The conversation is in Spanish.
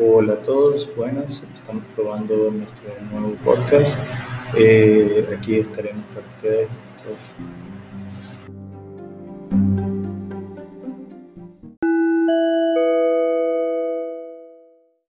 Hola a todos, buenas, estamos probando nuestro nuevo podcast. Eh, aquí estaremos para ustedes,